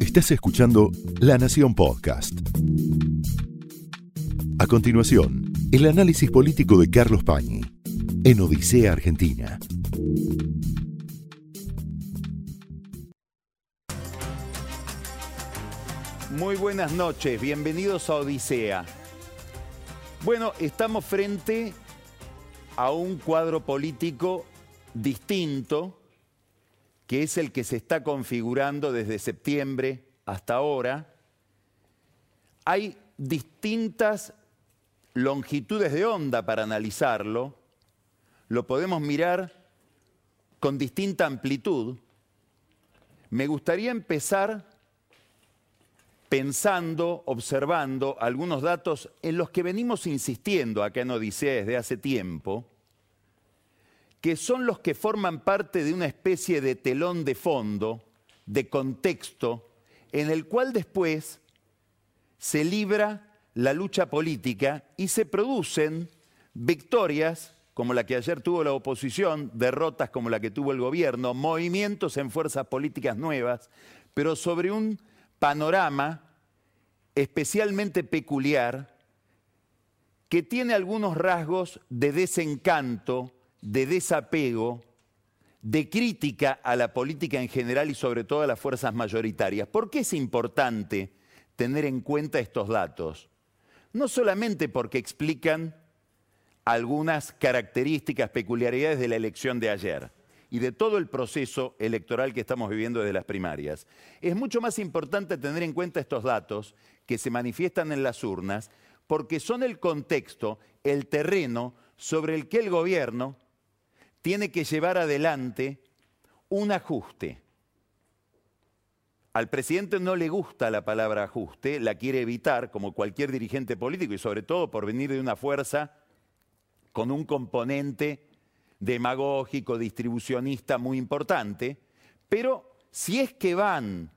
Estás escuchando La Nación Podcast. A continuación, el análisis político de Carlos Pañi en Odisea Argentina. Muy buenas noches, bienvenidos a Odisea. Bueno, estamos frente a un cuadro político distinto, que es el que se está configurando desde septiembre hasta ahora. Hay distintas longitudes de onda para analizarlo, lo podemos mirar con distinta amplitud. Me gustaría empezar pensando, observando algunos datos en los que venimos insistiendo acá en Odisea desde hace tiempo, que son los que forman parte de una especie de telón de fondo, de contexto, en el cual después se libra la lucha política y se producen victorias como la que ayer tuvo la oposición, derrotas como la que tuvo el gobierno, movimientos en fuerzas políticas nuevas, pero sobre un panorama especialmente peculiar que tiene algunos rasgos de desencanto, de desapego, de crítica a la política en general y sobre todo a las fuerzas mayoritarias. ¿Por qué es importante tener en cuenta estos datos? No solamente porque explican algunas características, peculiaridades de la elección de ayer y de todo el proceso electoral que estamos viviendo desde las primarias. Es mucho más importante tener en cuenta estos datos que se manifiestan en las urnas porque son el contexto, el terreno sobre el que el gobierno tiene que llevar adelante un ajuste. Al presidente no le gusta la palabra ajuste, la quiere evitar como cualquier dirigente político y sobre todo por venir de una fuerza con un componente demagógico, distribucionista muy importante, pero si es que van,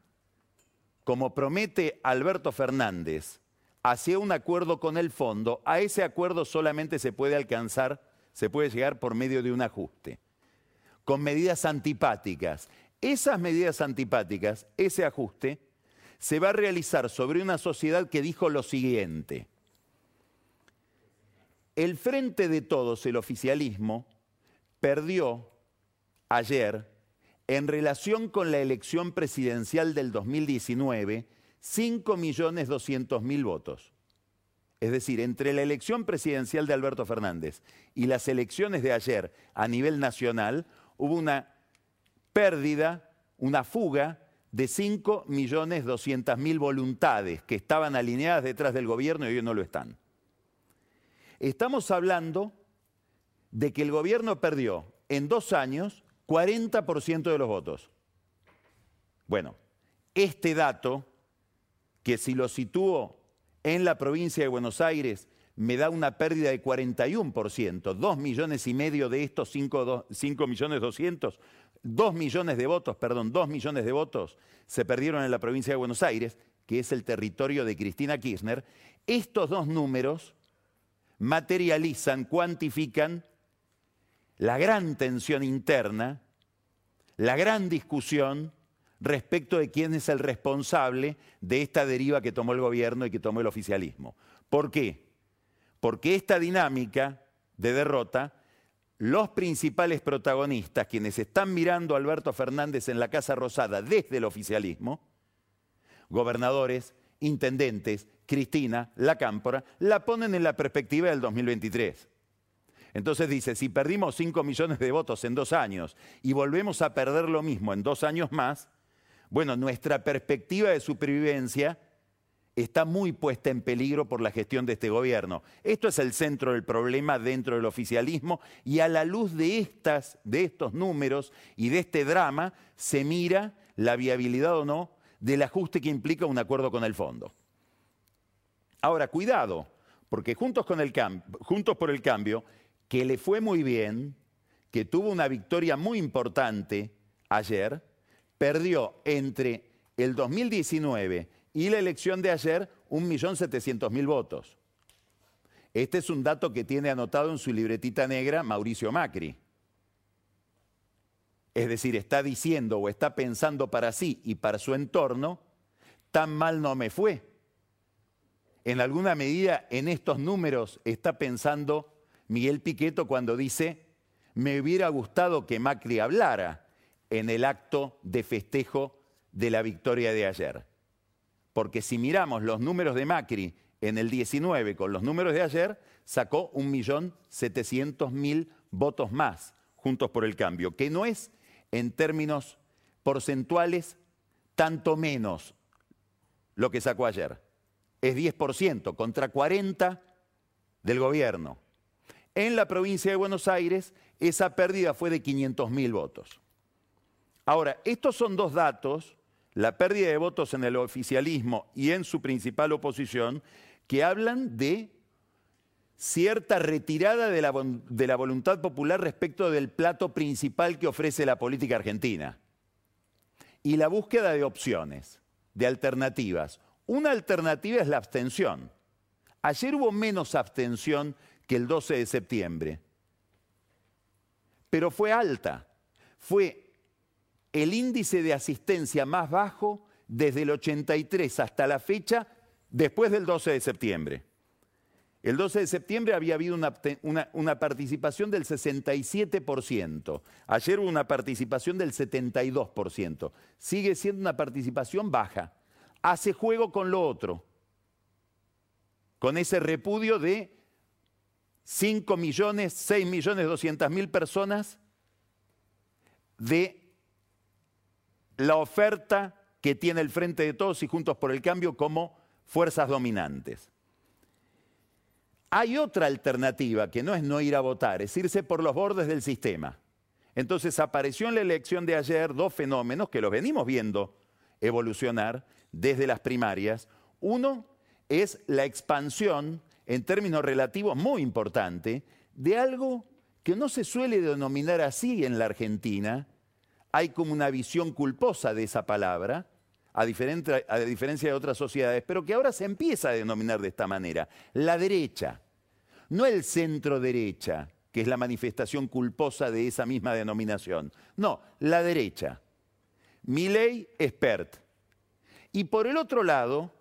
como promete Alberto Fernández, hacia un acuerdo con el fondo, a ese acuerdo solamente se puede alcanzar, se puede llegar por medio de un ajuste, con medidas antipáticas. Esas medidas antipáticas, ese ajuste, se va a realizar sobre una sociedad que dijo lo siguiente. El frente de todos, el oficialismo, perdió ayer, en relación con la elección presidencial del 2019, 5.200.000 votos. Es decir, entre la elección presidencial de Alberto Fernández y las elecciones de ayer a nivel nacional, hubo una pérdida, una fuga de 5.200.000 voluntades que estaban alineadas detrás del gobierno y hoy no lo están. Estamos hablando de que el gobierno perdió en dos años 40% de los votos. Bueno, este dato, que si lo sitúo en la provincia de Buenos Aires, me da una pérdida de 41%, 2 millones y medio de estos 5, millones 200, 2 millones de votos, perdón, 2 millones de votos se perdieron en la provincia de Buenos Aires, que es el territorio de Cristina Kirchner. Estos dos números materializan, cuantifican la gran tensión interna, la gran discusión respecto de quién es el responsable de esta deriva que tomó el gobierno y que tomó el oficialismo. ¿Por qué? Porque esta dinámica de derrota, los principales protagonistas, quienes están mirando a Alberto Fernández en la Casa Rosada desde el oficialismo, gobernadores, intendentes, Cristina, la Cámpora, la ponen en la perspectiva del 2023. Entonces dice, si perdimos 5 millones de votos en dos años y volvemos a perder lo mismo en dos años más, bueno, nuestra perspectiva de supervivencia está muy puesta en peligro por la gestión de este gobierno. Esto es el centro del problema dentro del oficialismo y a la luz de, estas, de estos números y de este drama se mira la viabilidad o no del ajuste que implica un acuerdo con el fondo. Ahora, cuidado, porque juntos, juntos por el cambio que le fue muy bien, que tuvo una victoria muy importante ayer, perdió entre el 2019 y la elección de ayer 1.700.000 votos. Este es un dato que tiene anotado en su libretita negra Mauricio Macri. es decir, está diciendo o está pensando para sí y para su entorno, tan mal no me fue. En alguna medida en estos números está pensando Miguel Piqueto cuando dice, me hubiera gustado que Macri hablara en el acto de festejo de la victoria de ayer. Porque si miramos los números de Macri en el 19 con los números de ayer, sacó 1.700.000 votos más juntos por el cambio, que no es en términos porcentuales tanto menos lo que sacó ayer. Es 10% contra 40 del gobierno. En la provincia de Buenos Aires esa pérdida fue de 500.000 votos. Ahora, estos son dos datos, la pérdida de votos en el oficialismo y en su principal oposición, que hablan de cierta retirada de la, de la, voluntad popular respecto del plato principal que ofrece la política argentina. Y la búsqueda de opciones, de alternativas. Una alternativa es la abstención. Ayer hubo menos abstención que el 12 de septiembre, pero fue alta. Fue el índice de asistencia más bajo desde el 83 hasta la fecha después del 12 de septiembre. El 12 de septiembre había habido una, participación del 67%. Ayer hubo una participación del 72%. Sigue siendo una participación baja. Hace juego con lo otro. Con ese repudio de 5 millones, 6 millones 200 mil personas de la oferta que tiene el Frente de Todos y Juntos por el Cambio como fuerzas dominantes. Hay otra alternativa que no es no ir a votar, es irse por los bordes del sistema. Entonces apareció en la elección de ayer dos fenómenos que los venimos viendo evolucionar desde las primarias. Uno es la expansión, en términos relativos muy importante, de algo que no se suele denominar así en la Argentina. Hay como una visión culposa de esa palabra, a, diferencia de otras sociedades, pero que ahora se empieza a denominar de esta manera, la derecha, no el centro derecha, que es la manifestación culposa de esa misma denominación, no, la derecha. Milei expert. Y por el otro lado,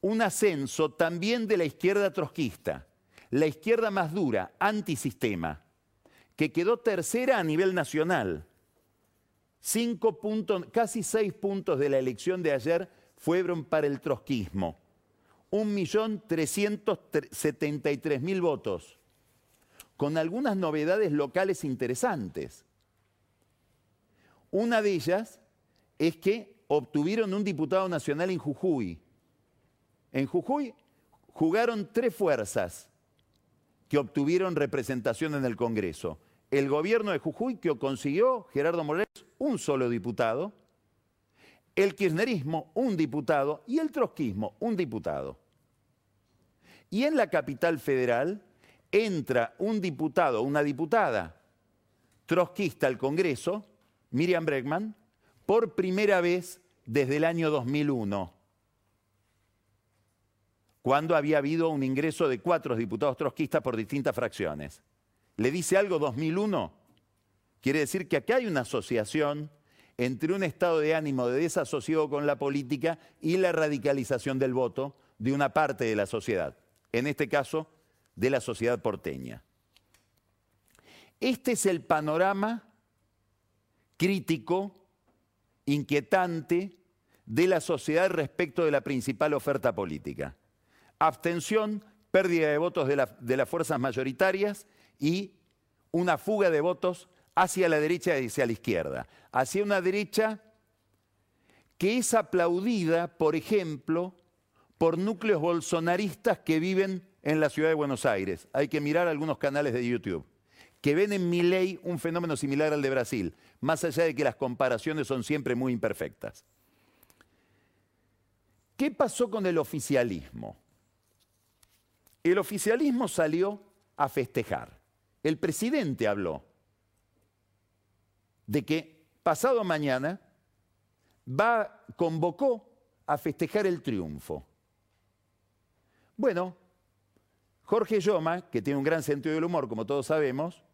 un ascenso también de la izquierda trotskista, la izquierda más dura, antisistema, que quedó tercera a nivel nacional Cinco puntos, casi seis puntos de la elección de ayer fueron para el trotskismo. Un millón trescientos setenta y mil votos, con algunas novedades locales interesantes. Una de ellas es que obtuvieron un diputado nacional en Jujuy. En Jujuy jugaron tres fuerzas que obtuvieron representación en el Congreso el gobierno de Jujuy que consiguió Gerardo Morales un solo diputado, el kirchnerismo un diputado y el trotskismo un diputado. Y en la capital federal entra un diputado, una diputada trotskista al Congreso, Miriam Bregman, por primera vez desde el año 2001, cuando había habido un ingreso de cuatro diputados trotskistas por distintas fracciones le dice algo 2001, quiere decir que acá hay una asociación entre un estado de ánimo de desasosiego con la política y la radicalización del voto de una parte de la sociedad, en este caso de la sociedad porteña. Este es el panorama crítico, inquietante de la sociedad respecto de la principal oferta política. Abstención, pérdida de votos de, de las fuerzas mayoritarias y una fuga de votos hacia la derecha y hacia la izquierda, hacia una derecha que es aplaudida, por ejemplo, por núcleos bolsonaristas que viven en la ciudad de Buenos Aires. Hay que mirar algunos canales de YouTube que ven en mi ley un fenómeno similar al de Brasil, más allá de que las comparaciones son siempre muy imperfectas. ¿Qué pasó con el oficialismo? El oficialismo salió a festejar. El presidente habló de que pasado mañana va, convocó a festejar el triunfo. Bueno, Jorge Yoma, que tiene un gran sentido del humor, como todos sabemos,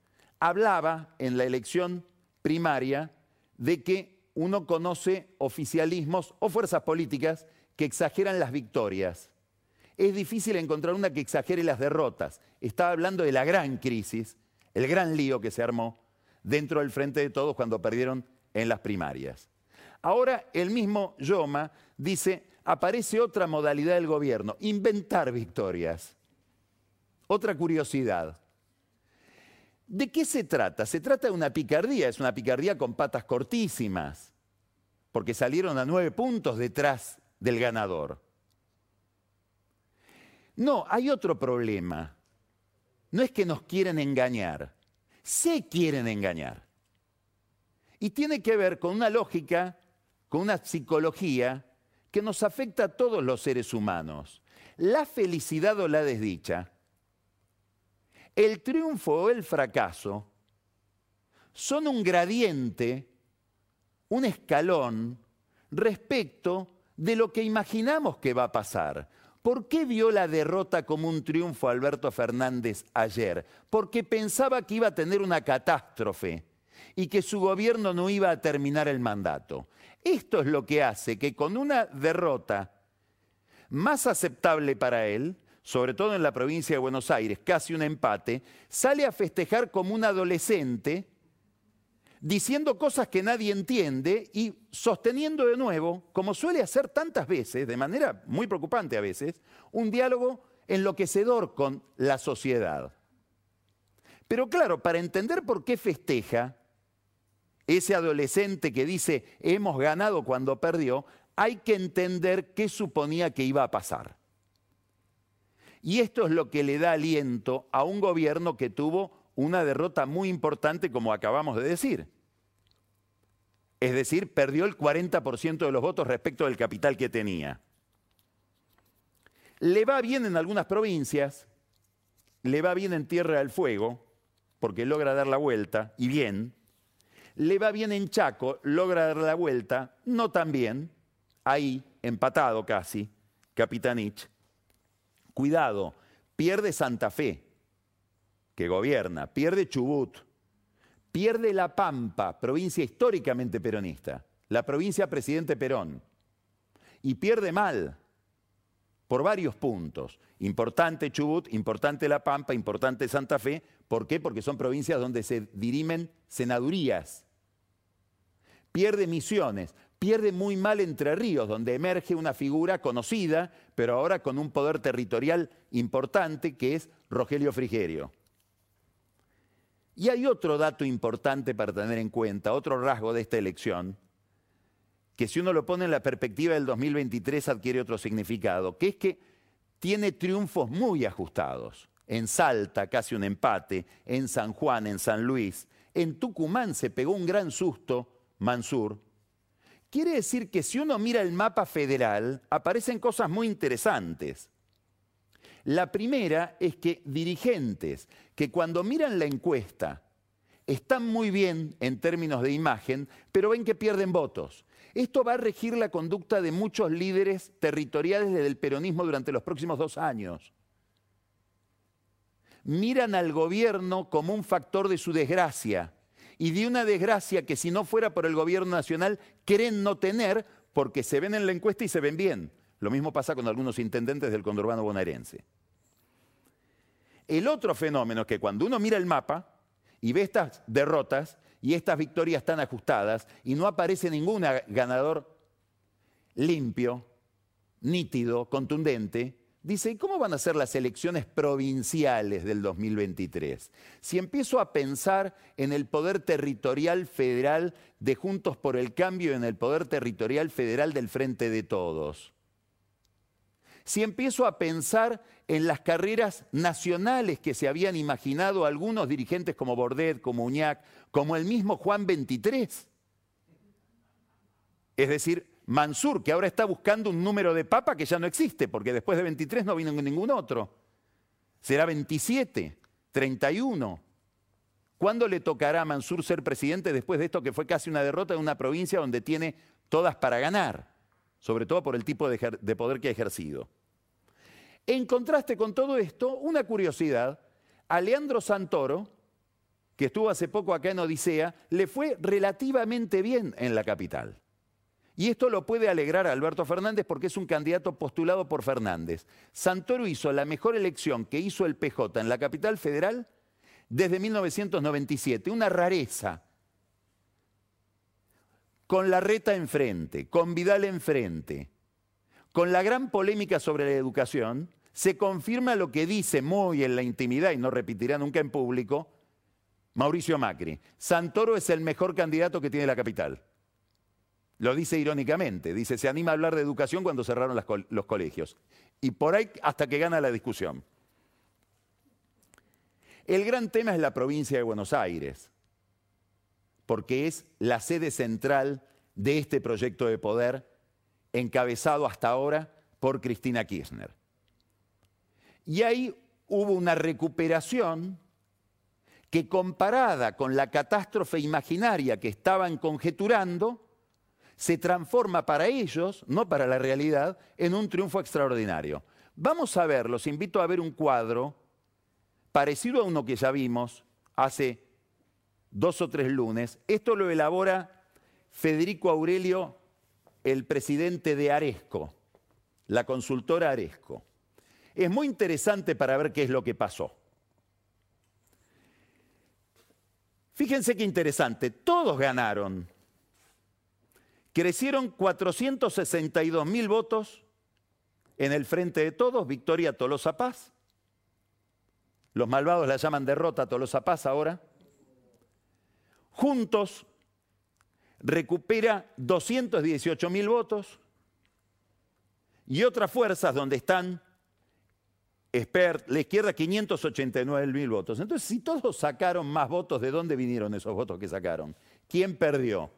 hablaba en la elección primaria de que uno conoce oficialismos o fuerzas políticas que exageran las victorias. Es difícil encontrar una que exagere las derrotas. Estaba hablando de la gran crisis, el gran lío que se armó dentro del Frente de Todos cuando perdieron en las primarias. Ahora el mismo Yoma dice, aparece otra modalidad del gobierno, inventar victorias. Otra curiosidad. ¿De qué se trata? Se trata de una picardía, es una picardía con patas cortísimas, porque salieron a nueve puntos detrás del ganador. No, hay otro problema. No es que nos quieren engañar, se quieren engañar. Y tiene que ver con una lógica, con una psicología que nos afecta a todos los seres humanos. La felicidad o la desdicha el triunfo o el fracaso son un gradiente, un escalón respecto de lo que imaginamos que va a pasar. ¿Por qué vio la derrota como un triunfo Alberto Fernández ayer? Porque pensaba que iba a tener una catástrofe y que su gobierno no iba a terminar el mandato. Esto es lo que hace que con una derrota más aceptable para él, sobre todo en la provincia de Buenos Aires, casi un empate, sale a festejar como un adolescente, diciendo cosas que nadie entiende y sosteniendo de nuevo, como suele hacer tantas veces, de manera muy preocupante a veces, un diálogo enloquecedor con la sociedad. Pero claro, para entender por qué festeja ese adolescente que dice hemos ganado cuando perdió, hay que entender qué suponía que iba a pasar. Y esto es lo que le da aliento a un gobierno que tuvo una derrota muy importante, como acabamos de decir. Es decir, perdió el 40% de los votos respecto del capital que tenía. Le va bien en algunas provincias, le va bien en Tierra del Fuego, porque logra dar la vuelta, y bien. Le va bien en Chaco, logra dar la vuelta, no tan bien, ahí, empatado casi, Capitanich. Cuidado, pierde Santa Fe, que gobierna, pierde Chubut, pierde La Pampa, provincia históricamente peronista, la provincia presidente Perón, y pierde mal por varios puntos. Importante Chubut, importante La Pampa, importante Santa Fe. ¿Por qué? Porque son provincias donde se dirimen senadurías. Pierde Misiones, pierde muy mal Entre Ríos, donde emerge una figura conocida, pero ahora con un poder territorial importante, que es Rogelio Frigerio. Y hay otro dato importante para tener en cuenta, otro rasgo de esta elección, que si uno lo pone en la perspectiva del 2023 adquiere otro significado, que es que tiene triunfos muy ajustados. En Salta, casi un empate, en San Juan, en San Luis, en Tucumán se pegó un gran susto Mansur, Quiere decir que si uno mira el mapa federal, aparecen cosas muy interesantes. La primera es que dirigentes que cuando miran la encuesta están muy bien en términos de imagen, pero ven que pierden votos. Esto va a regir la conducta de muchos líderes territoriales del peronismo durante los próximos dos años. Miran al gobierno como un factor de su desgracia y de una desgracia que si no fuera por el gobierno nacional creen no tener porque se ven en la encuesta y se ven bien. Lo mismo pasa con algunos intendentes del conurbano bonaerense. El otro fenómeno es que cuando uno mira el mapa y ve estas derrotas y estas victorias tan ajustadas y no aparece ningún ganador limpio, nítido, contundente, Dice, ¿y cómo van a ser las elecciones provinciales del 2023? Si empiezo a pensar en el poder territorial federal de Juntos por el Cambio en el poder territorial federal del Frente de Todos. Si empiezo a pensar en las carreras nacionales que se habían imaginado algunos dirigentes como Bordet, como Uñac, como el mismo Juan 23. Es decir, Mansur, que ahora está buscando un número de papa que ya no existe, porque después de 23 no vino ningún otro. Será 27, 31. ¿Cuándo le tocará a Mansur ser presidente después de esto que fue casi una derrota de una provincia donde tiene todas para ganar? Sobre todo por el tipo de, de poder que ha ejercido. En contraste con todo esto, una curiosidad, a Leandro Santoro que estuvo hace poco acá en Odisea, le fue relativamente bien en la capital. Y esto lo puede alegrar a Alberto Fernández porque es un candidato postulado por Fernández. Santoro hizo la mejor elección que hizo el PJ en la capital federal desde 1997, una rareza. Con la reta enfrente, con Vidal enfrente, con la gran polémica sobre la educación, se confirma lo que dice muy en la intimidad y no repetirá nunca en público Mauricio Macri. Santoro es el mejor candidato que tiene la capital. Lo dice irónicamente, dice, se anima a hablar de educación cuando cerraron los colegios. Y por ahí hasta que gana la discusión. El gran tema es la provincia de Buenos Aires, porque es la sede central de este proyecto de poder encabezado hasta ahora por Cristina Kirchner. Y ahí hubo una recuperación que comparada con la catástrofe imaginaria que estaban conjeturando, se transforma para ellos, no para la realidad, en un triunfo extraordinario. Vamos a ver, los invito a ver un cuadro parecido a uno que ya vimos hace dos o tres lunes. Esto lo elabora Federico Aurelio, el presidente de Aresco, la consultora Aresco. Es muy interesante para ver qué es lo que pasó. Fíjense qué interesante, todos ganaron. Crecieron 462 mil votos en el frente de todos, victoria Tolosa Paz. Los malvados la llaman derrota Tolosa Paz ahora. Juntos recupera 218 mil votos y otras fuerzas donde están Expert, la izquierda 589 mil votos. Entonces, si todos sacaron más votos, ¿de dónde vinieron esos votos que sacaron? ¿Quién perdió?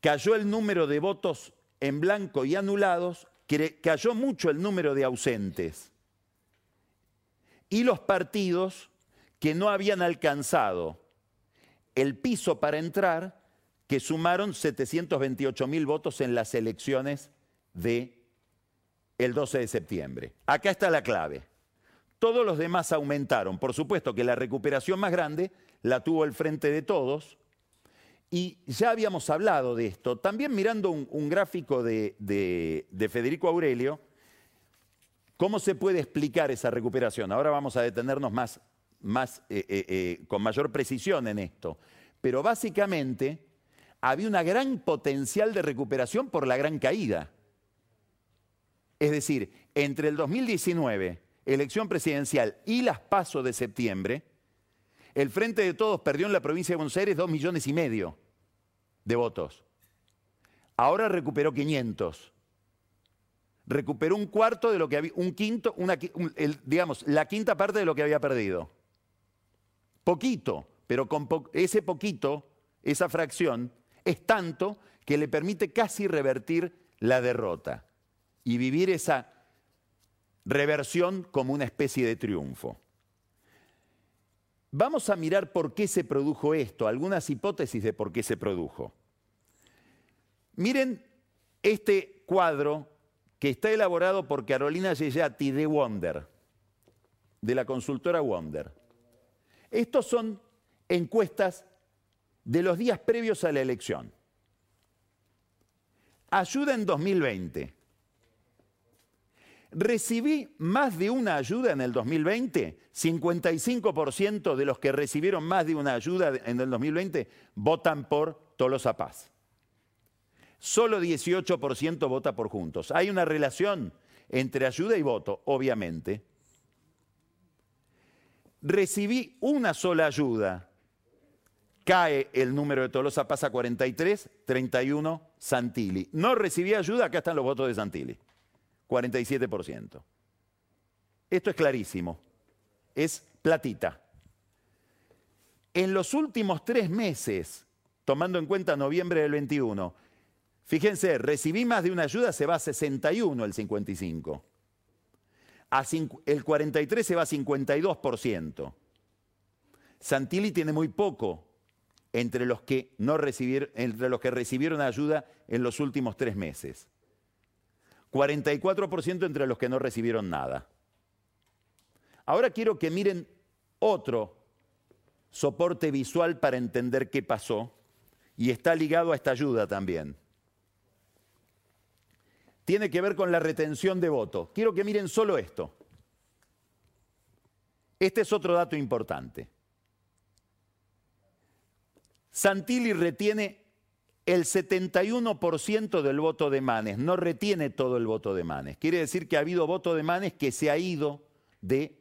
Cayó el número de votos en blanco y anulados, cayó mucho el número de ausentes. Y los partidos que no habían alcanzado el piso para entrar, que sumaron 728 mil votos en las elecciones de el 12 de septiembre. Acá está la clave. Todos los demás aumentaron. Por supuesto que la recuperación más grande la tuvo el frente de todos. Y ya habíamos hablado de esto. También mirando un, gráfico de, Federico Aurelio, ¿cómo se puede explicar esa recuperación? Ahora vamos a detenernos más, más eh, eh, eh, con mayor precisión en esto. Pero básicamente había una gran potencial de recuperación por la gran caída. Es decir, entre el 2019, elección presidencial, y las pasos de septiembre, el Frente de Todos perdió en la provincia de Buenos Aires dos millones y medio de votos. Ahora recuperó 500. Recuperó un cuarto de lo que había, un quinto, digamos, la quinta parte de lo que había perdido. Poquito, pero con ese poquito, esa fracción, es tanto que le permite casi revertir la derrota y vivir esa reversión como una especie de triunfo. Vamos a mirar por qué se produjo esto, algunas hipótesis de por qué se produjo. Miren este cuadro que está elaborado por Carolina Yeyati de Wonder, de la consultora Wonder. Estos son encuestas de los días previos a la elección. Ayuda en 2020. Recibí más de una ayuda en el 2020. 55% de los que recibieron más de una ayuda en el 2020 votan por Tolosa Paz. Solo 18% vota por Juntos. Hay una relación entre ayuda y voto, obviamente. Recibí una sola ayuda. Cae el número de Tolosa Paz a 43, 31 Santilli. No recibí ayuda, acá están los votos de Santilli. 47%. Esto es clarísimo, es platita. En los últimos tres meses, tomando en cuenta noviembre del 21, fíjense, recibí más de una ayuda, se va a 61 el 55. el 43 se va a 52%. Santilli tiene muy poco entre los que, no entre los que recibieron ayuda en los últimos tres meses. 44% entre los que no recibieron nada. Ahora quiero que miren otro soporte visual para entender qué pasó y está ligado a esta ayuda también. Tiene que ver con la retención de votos. Quiero que miren solo esto. Este es otro dato importante. Santilli retiene el 71% del voto de Manes, no retiene todo el voto de Manes. Quiere decir que ha habido voto de Manes que se ha ido de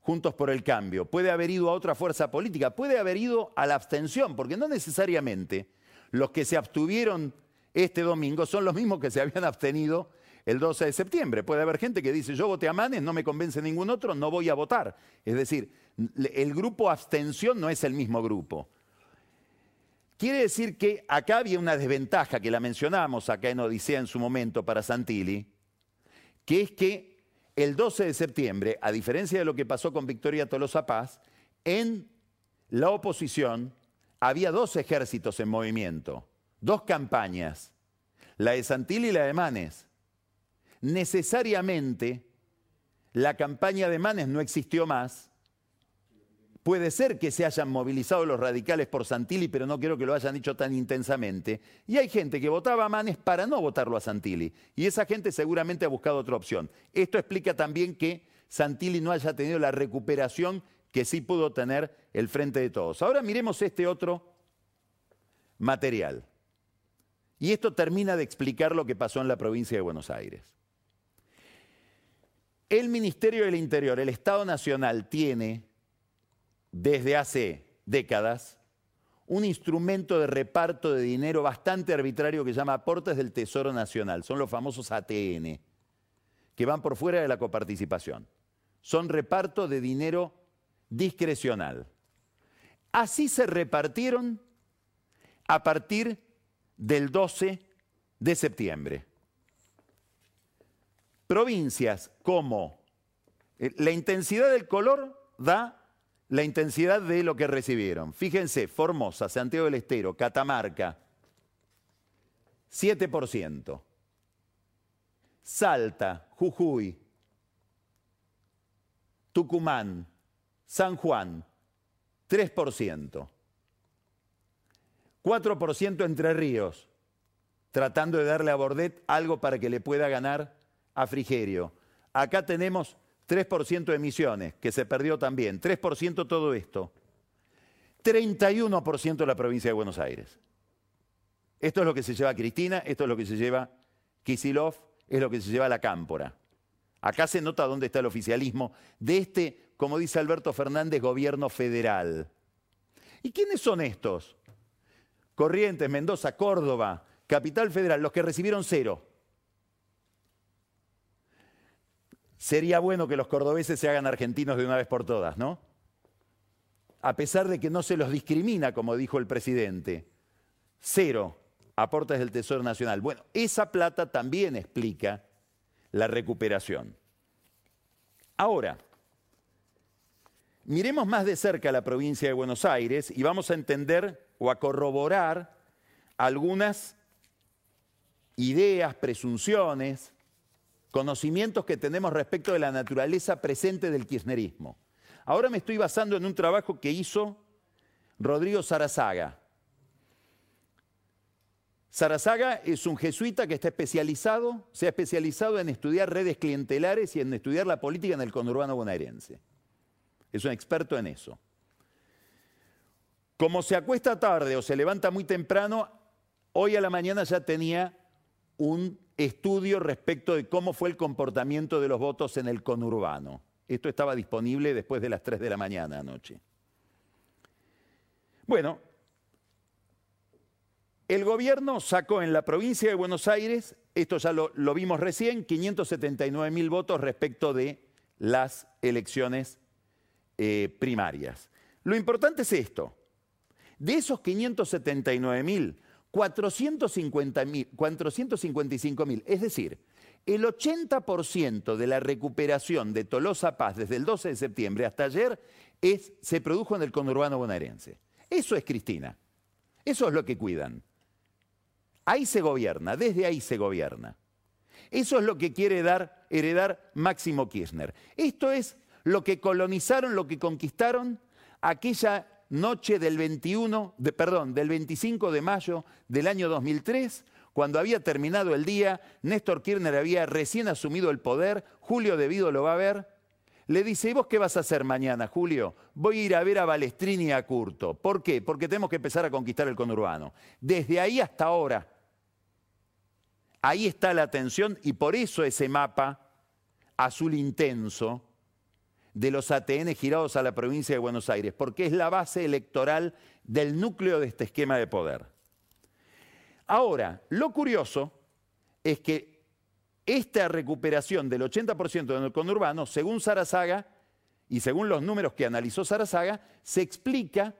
Juntos por el Cambio. Puede haber ido a otra fuerza política, puede haber ido a la abstención, porque no necesariamente los que se abstuvieron este domingo son los mismos que se habían abstenido el 12 de septiembre. Puede haber gente que dice, yo voté a Manes, no me convence ningún otro, no voy a votar. Es decir, el grupo abstención no es el mismo grupo. Quiere decir que acá había una desventaja que la mencionamos acá en Odisea en su momento para Santilli, que es que el 12 de septiembre, a diferencia de lo que pasó con Victoria Tolosa Paz, en la oposición había dos ejércitos en movimiento, dos campañas, la de Santilli y la de Manes. Necesariamente la campaña de Manes no existió más. Puede ser que se hayan movilizado los radicales por Santilli, pero no quiero que lo hayan hecho tan intensamente. Y hay gente que votaba a Manes para no votarlo a Santilli. Y esa gente seguramente ha buscado otra opción. Esto explica también que Santilli no haya tenido la recuperación que sí pudo tener el Frente de Todos. Ahora miremos este otro material. Y esto termina de explicar lo que pasó en la provincia de Buenos Aires. El Ministerio del Interior, el Estado Nacional, tiene desde hace décadas un instrumento de reparto de dinero bastante arbitrario que se llama aportes del Tesoro Nacional. Son los famosos ATN, que van por fuera de la coparticipación. Son reparto de dinero discrecional. Así se repartieron a partir del 12 de septiembre. Provincias como eh, la intensidad del color da la intensidad de lo que recibieron. Fíjense, Formosa, Santiago del Estero, Catamarca, 7%. Salta, Jujuy, Tucumán, San Juan, 3%. 4% Entre Ríos, tratando de darle a Bordet algo para que le pueda ganar a Frigerio. Acá tenemos 3% de emisiones, que se perdió también, 3% todo esto, 31% la provincia de Buenos Aires. Esto es lo que se lleva Cristina, esto es lo que se lleva Kisilov, es lo que se lleva la Cámpora. Acá se nota dónde está el oficialismo de este, como dice Alberto Fernández, gobierno federal. ¿Y quiénes son estos? Corrientes, Mendoza, Córdoba, Capital Federal, los que recibieron cero. Sería bueno que los cordobeses se hagan argentinos de una vez por todas, ¿no? A pesar de que no se los discrimina, como dijo el presidente. Cero aportes del Tesoro Nacional. Bueno, esa plata también explica la recuperación. Ahora, miremos más de cerca la provincia de Buenos Aires y vamos a entender o a corroborar algunas ideas, presunciones, conocimientos que tenemos respecto de la naturaleza presente del kirchnerismo. Ahora me estoy basando en un trabajo que hizo Rodrigo Sarazaga. Sarazaga es un jesuita que está especializado, se ha especializado en estudiar redes clientelares y en estudiar la política en el conurbano bonaerense. Es un experto en eso. Como se acuesta tarde o se levanta muy temprano, hoy a la mañana ya tenía un estudio respecto de cómo fue el comportamiento de los votos en el conurbano. Esto estaba disponible después de las 3 de la mañana anoche. Bueno, el gobierno sacó en la provincia de Buenos Aires, esto ya lo, vimos recién, 579 mil votos respecto de las elecciones eh, primarias. Lo importante es esto. De esos 579 mil, 455 mil. Es decir, el 80% de la recuperación de Tolosa Paz desde el 12 de septiembre hasta ayer se produjo en el conurbano bonaerense. Eso es Cristina. Eso es lo que cuidan. Ahí se gobierna, desde ahí se gobierna. Eso es lo que quiere dar, heredar Máximo Kirchner. Esto es lo que colonizaron, lo que conquistaron aquella noche del 21, de, perdón, del 25 de mayo del año 2003, cuando había terminado el día, Néstor Kirchner había recién asumido el poder, Julio Devido lo va a ver, le dice, ¿y vos qué vas a hacer mañana, Julio? Voy a ir a ver a Balestrini y a Curto. ¿Por qué? Porque tenemos que empezar a conquistar el conurbano. Desde ahí hasta ahora, ahí está la tensión y por eso ese mapa azul intenso de los ATN girados a la provincia de Buenos Aires, porque es la base electoral del núcleo de este esquema de poder. Ahora, lo curioso es que esta recuperación del 80% del conurbano, según Sarazaga y según los números que analizó Sarazaga, se explica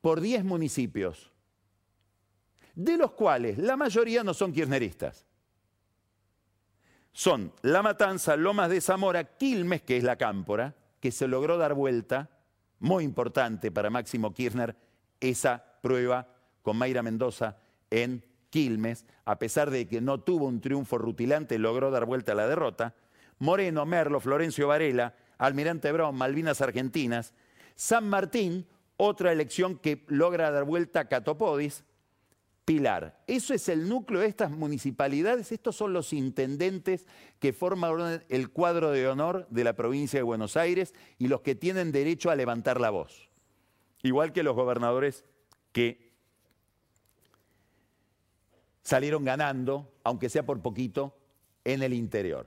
por 10 municipios, de los cuales la mayoría no son kirchneristas. Son La Matanza, Lomas de Zamora, Quilmes, que es la cámpora, que se logró dar vuelta, muy importante para Máximo Kirchner, esa prueba con Mayra Mendoza en Quilmes, a pesar de que no tuvo un triunfo rutilante, logró dar vuelta a la derrota. Moreno, Merlo, Florencio Varela, Almirante Brown, Malvinas Argentinas. San Martín, otra elección que logra dar vuelta a Catopodis. Pilar. Eso es el núcleo de estas municipalidades. Estos son los intendentes que forman el cuadro de honor de la provincia de Buenos Aires y los que tienen derecho a levantar la voz. Igual que los gobernadores que salieron ganando, aunque sea por poquito, en el interior.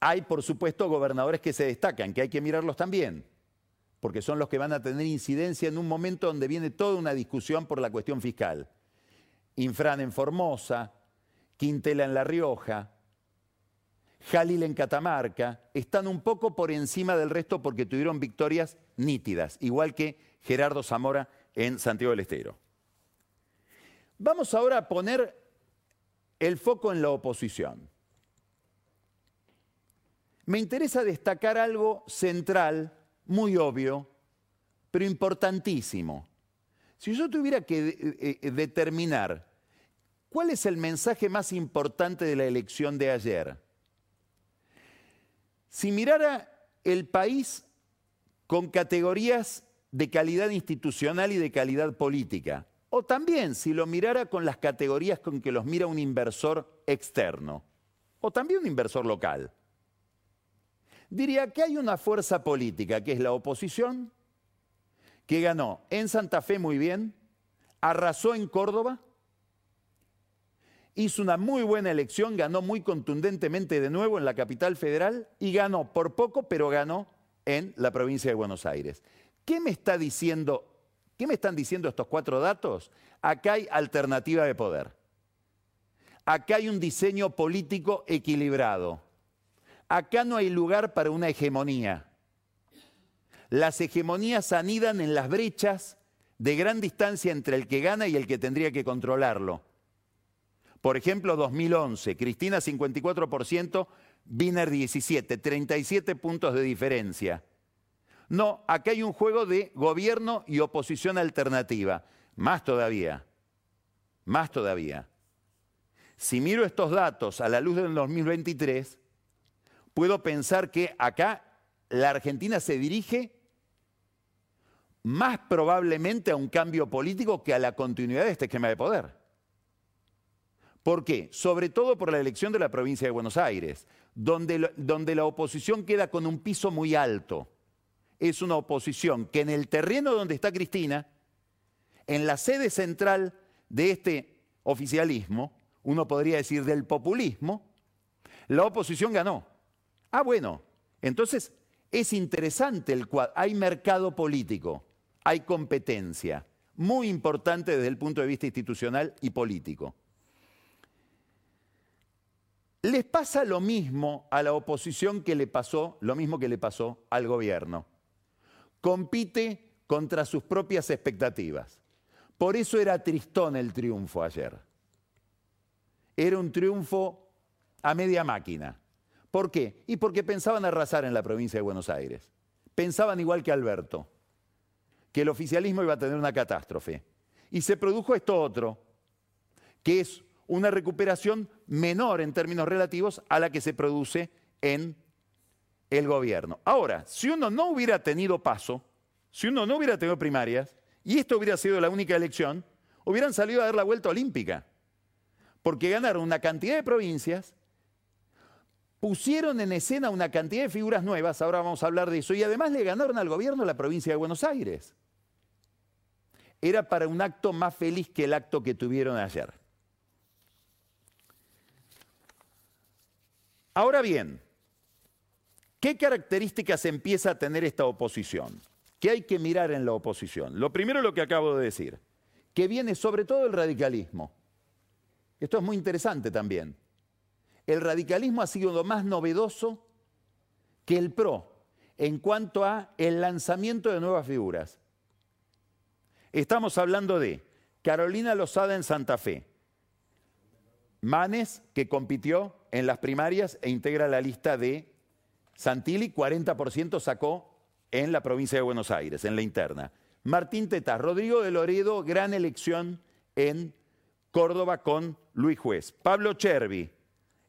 Hay, por supuesto, gobernadores que se destacan, que hay que mirarlos también, porque son los que van a tener incidencia en un momento donde viene toda una discusión por la cuestión fiscal. Infran en Formosa, Quintela en La Rioja, Jalil en Catamarca, están un poco por encima del resto porque tuvieron victorias nítidas, igual que Gerardo Zamora en Santiago del Estero. Vamos ahora a poner el foco en la oposición. Me interesa destacar algo central, muy obvio, pero importantísimo. Si yo tuviera que eh, eh, determinar cuál es el mensaje más importante de la elección de ayer, si mirara el país con categorías de calidad institucional y de calidad política, o también si lo mirara con las categorías con que los mira un inversor externo, o también un inversor local. Diría que hay una fuerza política, que es la oposición, que ganó en Santa Fe muy bien, arrasó en Córdoba, hizo una muy buena elección, ganó muy contundentemente de nuevo en la capital federal y ganó por poco, pero ganó en la provincia de Buenos Aires. ¿Qué me está diciendo ¿Qué me están diciendo estos cuatro datos? Acá hay alternativa de poder. Acá hay un diseño político equilibrado. Acá no hay lugar para una hegemonía. Las hegemonías anidan en las brechas de gran distancia entre el que gana y el que tendría que controlarlo. Por ejemplo, 2011, Cristina 54%, Wiener 17, 37 puntos de diferencia. No, acá hay un juego de gobierno y oposición alternativa. Más todavía, más todavía. Si miro estos datos a la luz del 2023, puedo pensar que acá la Argentina se dirige más probablemente a un cambio político que a la continuidad de este esquema de poder. ¿Por qué? Sobre todo por la elección de la provincia de Buenos Aires, donde, donde la oposición queda con un piso muy alto es una oposición que en el terreno donde está Cristina, en la sede central de este oficialismo, uno podría decir del populismo, la oposición ganó. Ah, bueno, entonces es interesante el cuadro. Hay mercado político, hay competencia, muy importante desde el punto de vista institucional y político. Les pasa lo mismo a la oposición que le pasó, lo mismo que le pasó al gobierno compite contra sus propias expectativas. Por eso era tristón el triunfo ayer. Era un triunfo a media máquina. ¿Por qué? Y porque pensaban arrasar en la provincia de Buenos Aires. Pensaban igual que Alberto, que el oficialismo iba a tener una catástrofe. Y se produjo esto otro, que es una recuperación menor en términos relativos a la que se produce en el gobierno. Ahora, si uno no hubiera tenido paso, si uno no hubiera tenido primarias y esto hubiera sido la única elección, hubieran salido a dar la vuelta olímpica. Porque ganaron una cantidad de provincias, pusieron en escena una cantidad de figuras nuevas, ahora vamos a hablar de eso, y además le ganaron al gobierno la provincia de Buenos Aires. Era para un acto más feliz que el acto que tuvieron ayer. Ahora bien, ¿qué características empieza a tener esta oposición? ¿Qué hay que mirar en la oposición? Lo primero lo que acabo de decir, que viene sobre todo el radicalismo. Esto es muy interesante también. El radicalismo ha sido lo más novedoso que el PRO en cuanto a el lanzamiento de nuevas figuras. Estamos hablando de Carolina Lozada en Santa Fe, Manes, que compitió en las primarias e integra la lista de Santilli, 40% sacó en la provincia de Buenos Aires, en la interna. Martín Tetaz, Rodrigo de Loredo, gran elección en Córdoba con Luis Juez. Pablo Chervi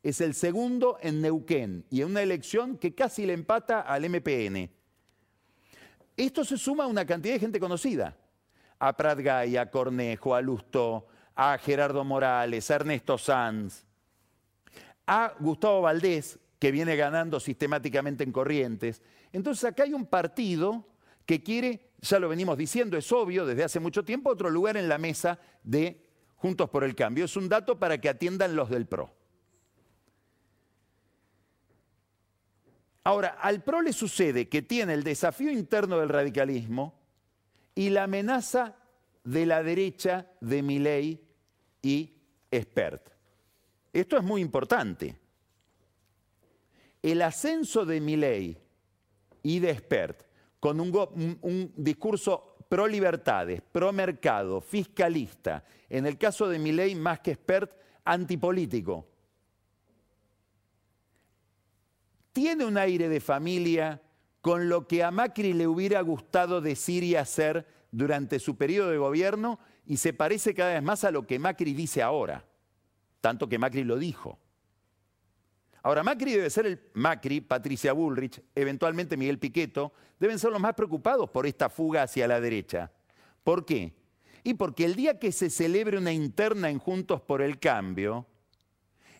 es el segundo en Neuquén y en una elección que casi le empata al MPN. Esto se suma a una cantidad de gente conocida. A Prat Gay, a Cornejo, a Lustó, a Gerardo Morales, a Ernesto Sanz, a Gustavo Valdés, que viene ganando sistemáticamente en Corrientes. Entonces acá hay un partido que quiere, ya lo venimos diciendo, es obvio desde hace mucho tiempo, otro lugar en la mesa de Juntos por el Cambio. Es un dato para que atiendan los del PRO. Ahora, al PRO le sucede que tiene el desafío interno del radicalismo y la amenaza de la derecha de Milei y Espert. Esto es muy importante. El ascenso de Milei y de Espert con un, discurso pro libertades, pro mercado, fiscalista, en el caso de Milei más que Espert, antipolítico. Tiene un aire de familia con lo que a Macri le hubiera gustado decir y hacer durante su periodo de gobierno y se parece cada vez más a lo que Macri dice ahora, tanto que Macri lo dijo. Ahora, Macri debe ser el Macri, Patricia Bullrich, eventualmente Miguel Piqueto, deben ser los más preocupados por esta fuga hacia la derecha. ¿Por qué? Y porque el día que se celebre una interna en Juntos por el Cambio,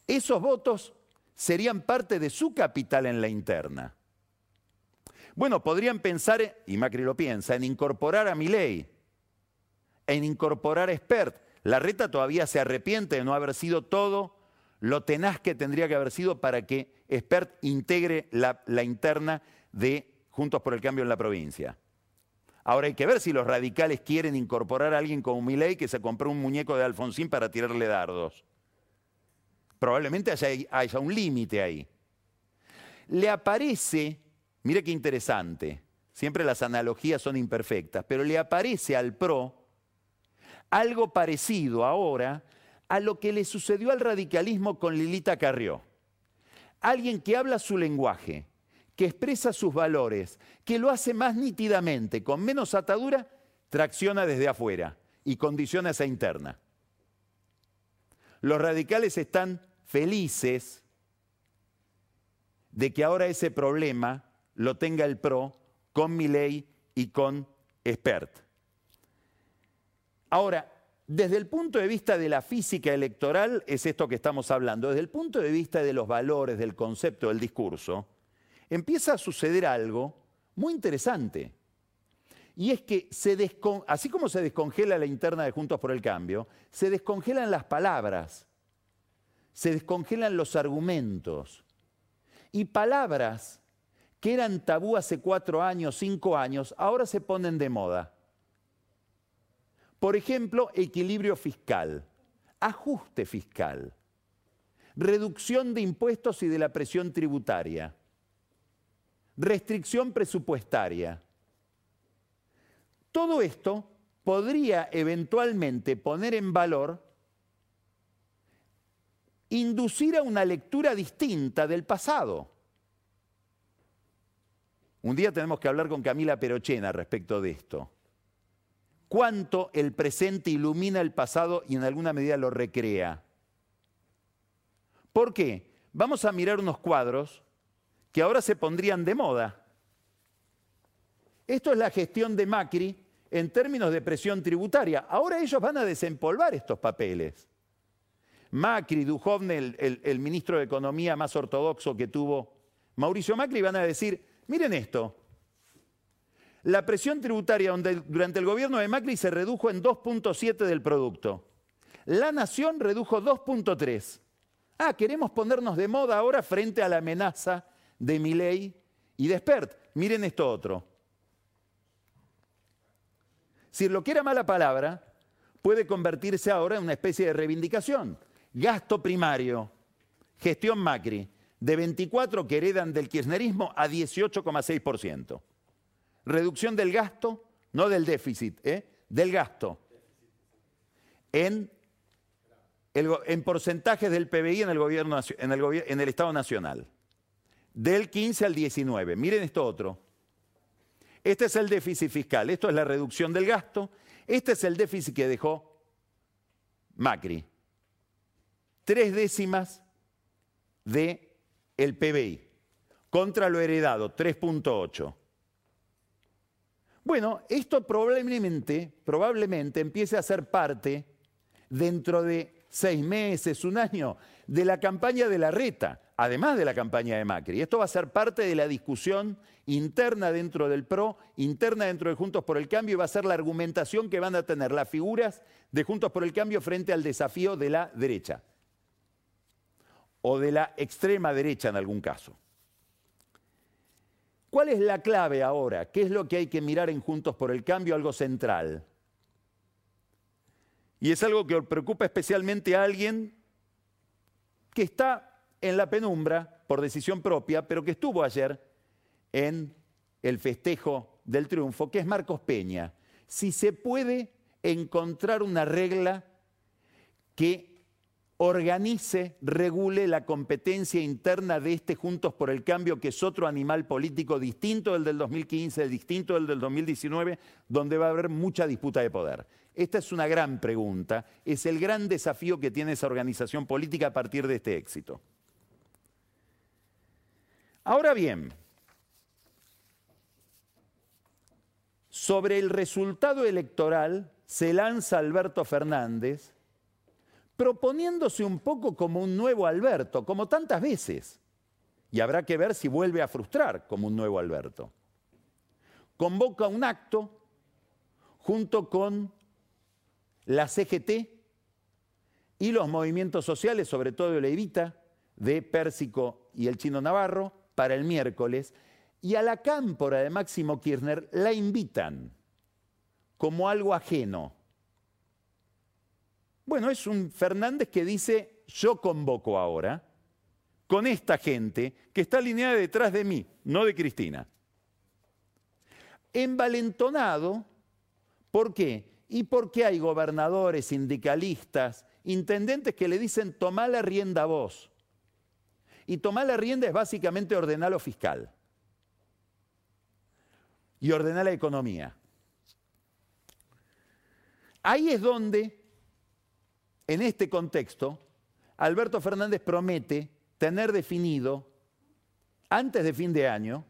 esos votos serían parte de su capital en la interna. Bueno, podrían pensar, y Macri lo piensa, en incorporar a Milei, en incorporar a Expert. La reta todavía se arrepiente de no haber sido todo lo tenaz que tendría que haber sido para que Expert integre la, la interna de Juntos por el Cambio en la provincia. Ahora hay que ver si los radicales quieren incorporar a alguien como Milei que se compró un muñeco de Alfonsín para tirarle dardos. Probablemente haya, un límite ahí. Le aparece Mire qué interesante, siempre las analogías son imperfectas, pero le aparece al PRO algo parecido ahora a lo que le sucedió al radicalismo con Lilita Carrió. Alguien que habla su lenguaje, que expresa sus valores, que lo hace más nítidamente, con menos atadura, tracciona desde afuera y condiciona esa interna. Los radicales están felices de que ahora ese problema lo tenga el PRO con ley y con Expert. Ahora, desde el punto de vista de la física electoral, es esto que estamos hablando, desde el punto de vista de los valores, del concepto, del discurso, empieza a suceder algo muy interesante. Y es que así como se descongela la interna de Juntos por el Cambio, se descongelan las palabras, se descongelan los argumentos. Y palabras que eran tabú hace cuatro años, cinco años, ahora se ponen de moda. Por ejemplo, equilibrio fiscal, ajuste fiscal, reducción de impuestos y de la presión tributaria, restricción presupuestaria. Todo esto podría eventualmente poner en valor, inducir a una lectura distinta del pasado. Un día tenemos que hablar con Camila Perochena respecto de esto. ¿Cuánto el presente ilumina el pasado y en alguna medida lo recrea? ¿Por qué? Vamos a mirar unos cuadros que ahora se pondrían de moda. Esto es la gestión de Macri en términos de presión tributaria. Ahora ellos van a desempolvar estos papeles. Macri, Duhovne, el, el, ministro de Economía más ortodoxo que tuvo Mauricio Macri, van a decir, miren esto, la presión tributaria durante el gobierno de Macri se redujo en 2.7 del producto. La nación redujo 2.3. Ah, queremos ponernos de moda ahora frente a la amenaza de Milei y de Spert. Miren esto otro. Si lo que era mala palabra, puede convertirse ahora en una especie de reivindicación. Gasto primario, gestión Macri, de 24 que heredan del kirchnerismo a 18,6%. Reducción del gasto, no del déficit, ¿eh? del gasto. En, en porcentajes del PBI en el, gobierno, en, el, en el Estado Nacional. Del 15 al 19. Miren esto otro. Este es el déficit fiscal, esto es la reducción del gasto, este es el déficit que dejó Macri. Tres décimas del el PBI contra lo heredado, 3.8. Bueno, esto probablemente, probablemente empiece a ser parte, dentro de seis meses, un año, de la campaña de la reta, además de la campaña de Macri. Esto va a ser parte de la discusión interna dentro del PRO, interna dentro de Juntos por el Cambio, y va a ser la argumentación que van a tener las figuras de Juntos por el Cambio frente al desafío de la derecha, o de la extrema derecha en algún caso. ¿Cuál es la clave ahora? ¿Qué es lo que hay que mirar en Juntos por el Cambio? Algo central. Y es algo que preocupa especialmente a alguien que está en la penumbra por decisión propia, pero que estuvo ayer en el festejo del triunfo, que es Marcos Peña. Si se puede encontrar una regla que organice, regule la competencia interna de este Juntos por el Cambio, que es otro animal político distinto del del 2015, distinto del del 2019, donde va a haber mucha disputa de poder. Esta es una gran pregunta, es el gran desafío que tiene esa organización política a partir de este éxito. Ahora bien, sobre el resultado electoral se lanza Alberto Fernández proponiéndose un poco como un nuevo Alberto, como tantas veces. Y habrá que ver si vuelve a frustrar como un nuevo Alberto. Convoca un acto junto con la CGT y los movimientos sociales, sobre todo de Levita, de Pérsico y el chino Navarro, para el miércoles, y a la cámpora de Máximo Kirchner la invitan como algo ajeno bueno, es un Fernández que dice, yo convoco ahora con esta gente que está alineada detrás de mí, no de Cristina. Envalentonado, ¿por qué? Y porque hay gobernadores, sindicalistas, intendentes que le dicen, tomá la rienda vos. Y tomar la rienda es básicamente ordenar lo fiscal y ordenar la economía. Ahí es donde en este contexto, Alberto Fernández promete tener definido antes de fin de año,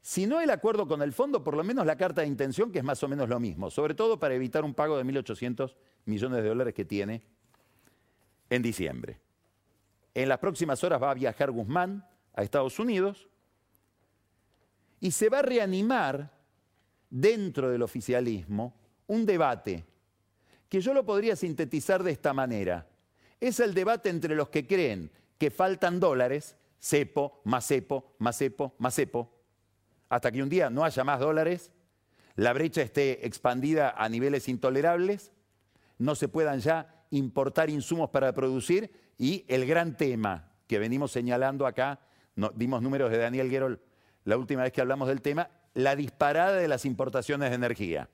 si no el acuerdo con el fondo, por lo menos la carta de intención, que es más o menos lo mismo, sobre todo para evitar un pago de 1.800 millones de dólares que tiene en diciembre. En las próximas horas va a viajar Guzmán a Estados Unidos y se va a reanimar dentro del oficialismo un debate que yo lo podría sintetizar de esta manera. Es el debate entre los que creen que faltan dólares, cepo, más cepo, más cepo, más cepo, hasta que un día no haya más dólares, la brecha esté expandida a niveles intolerables, no se puedan ya importar insumos para producir y el gran tema que venimos señalando acá, no, dimos números de Daniel Guerol la última vez que hablamos del tema, la disparada de las importaciones de energía.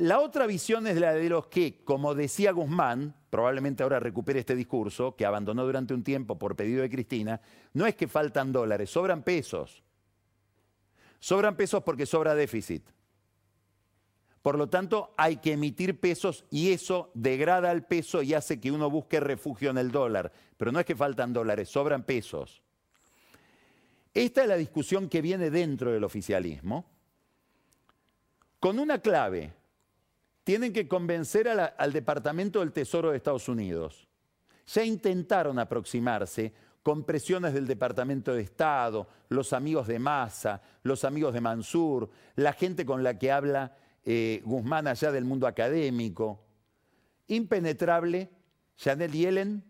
La otra visión es la de los que, como decía Guzmán, probablemente ahora recupere este discurso, que abandonó durante un tiempo por pedido de Cristina, no es que faltan dólares, sobran pesos. Sobran pesos porque sobra déficit. Por lo tanto, hay que emitir pesos y eso degrada el peso y hace que uno busque refugio en el dólar. Pero no es que faltan dólares, sobran pesos. Esta es la discusión que viene dentro del oficialismo, con una clave. Tienen que convencer al Departamento del Tesoro de Estados Unidos. Ya intentaron aproximarse con presiones del Departamento de Estado, los amigos de Massa, los amigos de Mansur, la gente con la que habla eh, Guzmán allá del mundo académico. Impenetrable, Janet Yellen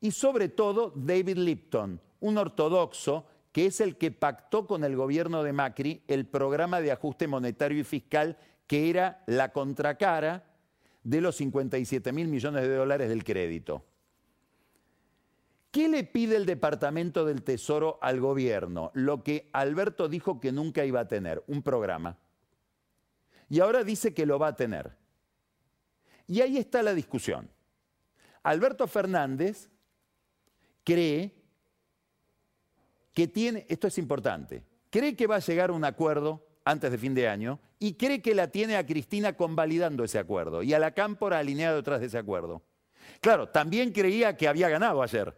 y sobre todo David Lipton, un ortodoxo que es el que pactó con el gobierno de Macri el programa de ajuste monetario y fiscal que era la contracara de los 57 mil millones de dólares del crédito. ¿Qué le pide el Departamento del Tesoro al gobierno? Lo que Alberto dijo que nunca iba a tener, un programa. Y ahora dice que lo va a tener. Y ahí está la discusión. Alberto Fernández cree que tiene, esto es importante, cree que va a llegar a un acuerdo antes de fin de año y cree que la tiene a Cristina convalidando ese acuerdo y a la Cámpora alineada detrás de ese acuerdo. Claro, también creía que había ganado ayer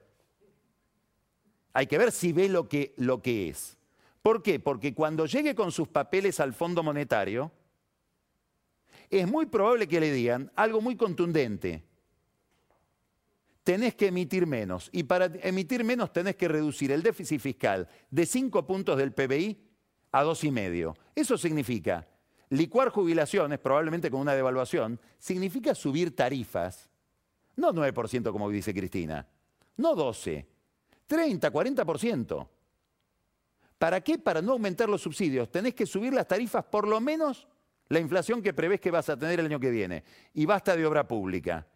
hay que ver si ve lo que, lo que es. ¿Por qué? Porque cuando llegue con sus papeles al Fondo Monetario, es muy probable que le digan algo muy contundente. Tenés que emitir menos. Y para emitir menos tenés que reducir el déficit fiscal de 5 puntos del PBI a 2,5. Eso significa licuar jubilaciones, probablemente con una devaluación, significa subir tarifas. No 9% como dice Cristina, no 12%. 30, 40%. ¿Para qué? Para no aumentar los subsidios. Tenés que subir las tarifas por lo menos la inflación que prevés que vas a tener el año que viene. Y basta de obra pública.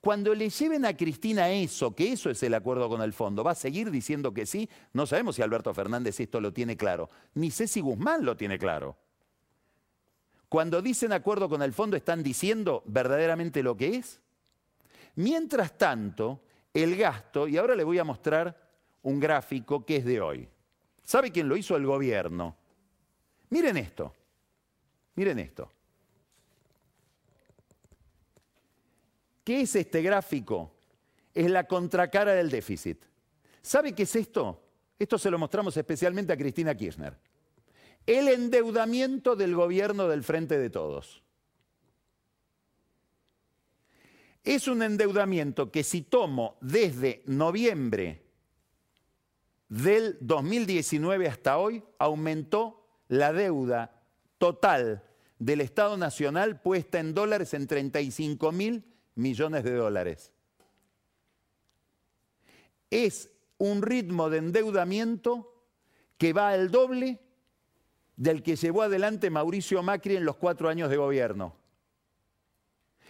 Cuando le lleven a Cristina eso, que eso es el acuerdo con el fondo, ¿va a seguir diciendo que sí? No sabemos si Alberto Fernández esto lo tiene claro. Ni sé si Guzmán lo tiene claro. Cuando dicen acuerdo con el fondo, ¿están diciendo verdaderamente lo que es? Mientras tanto, el gasto, y ahora le voy a mostrar un gráfico que es de hoy. ¿Sabe quién lo hizo? El gobierno. Miren esto. Miren esto. ¿Qué es este gráfico? Es la contracara del déficit. ¿Sabe qué es esto? Esto se lo mostramos especialmente a Cristina Kirchner. El endeudamiento del gobierno del Frente de Todos. Es un endeudamiento que si tomo desde noviembre del 2019 hasta hoy aumentó la deuda total del Estado Nacional puesta en dólares en 35 mil millones de dólares. Es un ritmo de endeudamiento que va al doble del que llevó adelante Mauricio Macri en los cuatro años de gobierno.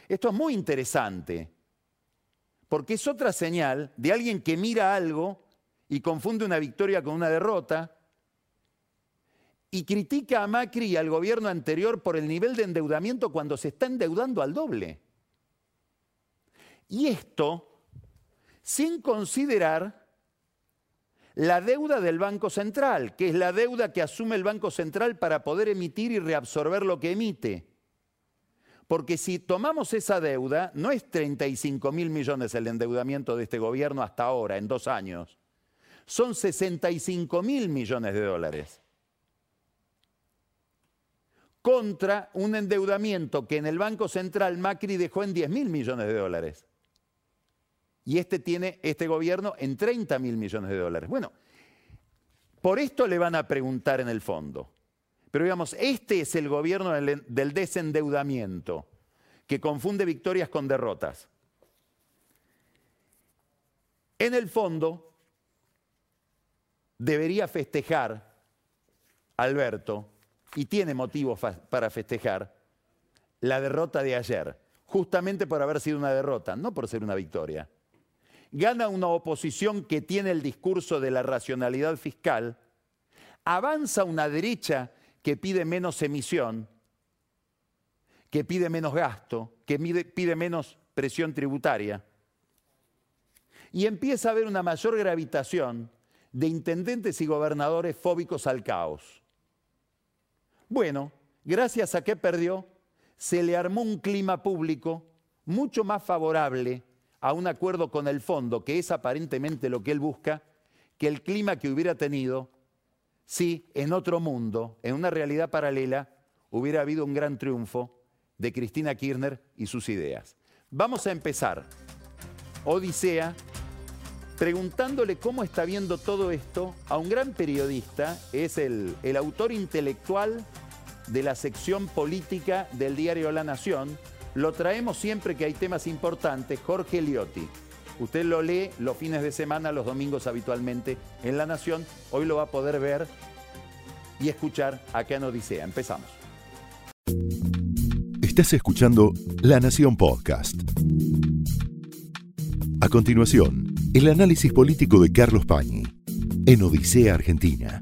Esto es muy interesante, porque es otra señal de alguien que mira algo y confunde una victoria con una derrota y critica a Macri y al gobierno anterior por el nivel de endeudamiento cuando se está endeudando al doble. Y esto sin considerar la deuda del Banco Central, que es la deuda que asume el Banco Central para poder emitir y reabsorber lo que emite. Porque si tomamos esa deuda, no es 35 mil millones el endeudamiento de este gobierno hasta ahora, en dos años son 65 mil millones de dólares. Contra un endeudamiento que en el Banco Central Macri dejó en 10 mil millones de dólares. Y este tiene, este gobierno, en 30 mil millones de dólares. Bueno, por esto le van a preguntar en el fondo. Pero digamos, este es el gobierno del, del desendeudamiento, que confunde victorias con derrotas. En el fondo, debería festejar Alberto, y tiene motivos para festejar, la derrota de ayer, justamente por haber sido una derrota, no por ser una victoria. Gana una oposición que tiene el discurso de la racionalidad fiscal, avanza una derecha que pide menos emisión, que pide menos gasto, que pide menos presión tributaria, y empieza a haber una mayor gravitación de intendentes y gobernadores fóbicos al caos. Bueno, gracias a que perdió, se le armó un clima público mucho más favorable a un acuerdo con el fondo, que es aparentemente lo que él busca, que el clima que hubiera tenido si en otro mundo, en una realidad paralela, hubiera habido un gran triunfo de Cristina Kirchner y sus ideas. Vamos a empezar Odisea preguntándole cómo está viendo todo esto a un gran periodista, es el, el autor intelectual de la sección política del diario La Nación. Lo traemos siempre que hay temas importantes, Jorge Liotti. Usted lo lee los fines de semana, los domingos habitualmente en La Nación. Hoy lo va a poder ver y escuchar acá en Odisea. Empezamos. Estás escuchando La Nación Podcast. A continuación, el análisis político de Carlos Pañi en Odisea Argentina.